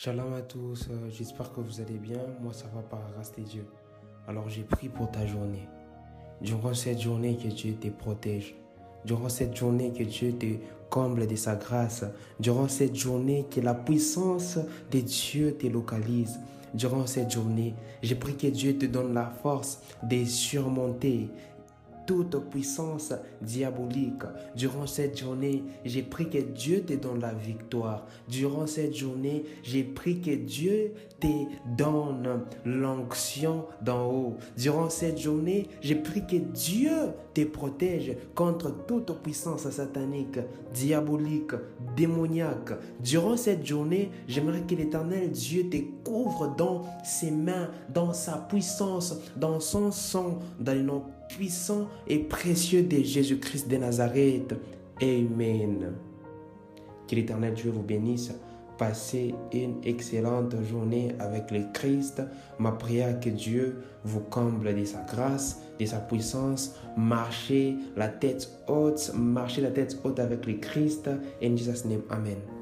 Shalom à tous, euh, j'espère que vous allez bien. Moi, ça va par grâce de Dieu. Alors, j'ai pris pour ta journée. Durant cette journée, que Dieu te protège. Durant cette journée, que Dieu te comble de sa grâce. Durant cette journée, que la puissance de Dieu te localise. Durant cette journée, j'ai pris que Dieu te donne la force de surmonter toute puissance diabolique. Durant cette journée, j'ai pris que Dieu te donne la victoire. Durant cette journée, j'ai pris que Dieu te donne l'onction d'en haut. Durant cette journée, j'ai pris que Dieu te protège contre toute puissance satanique, diabolique, démoniaque. Durant cette journée, j'aimerais que l'éternel Dieu te couvre dans ses mains, dans sa puissance, dans son sang, dans le nom puissant et précieux de Jésus-Christ de Nazareth. Amen. Que l'éternel Dieu vous bénisse. Passez une excellente journée avec le Christ. Ma prière que Dieu vous comble de sa grâce, de sa puissance. Marchez la tête haute, marchez la tête haute avec le Christ. In Jesus' name, Amen.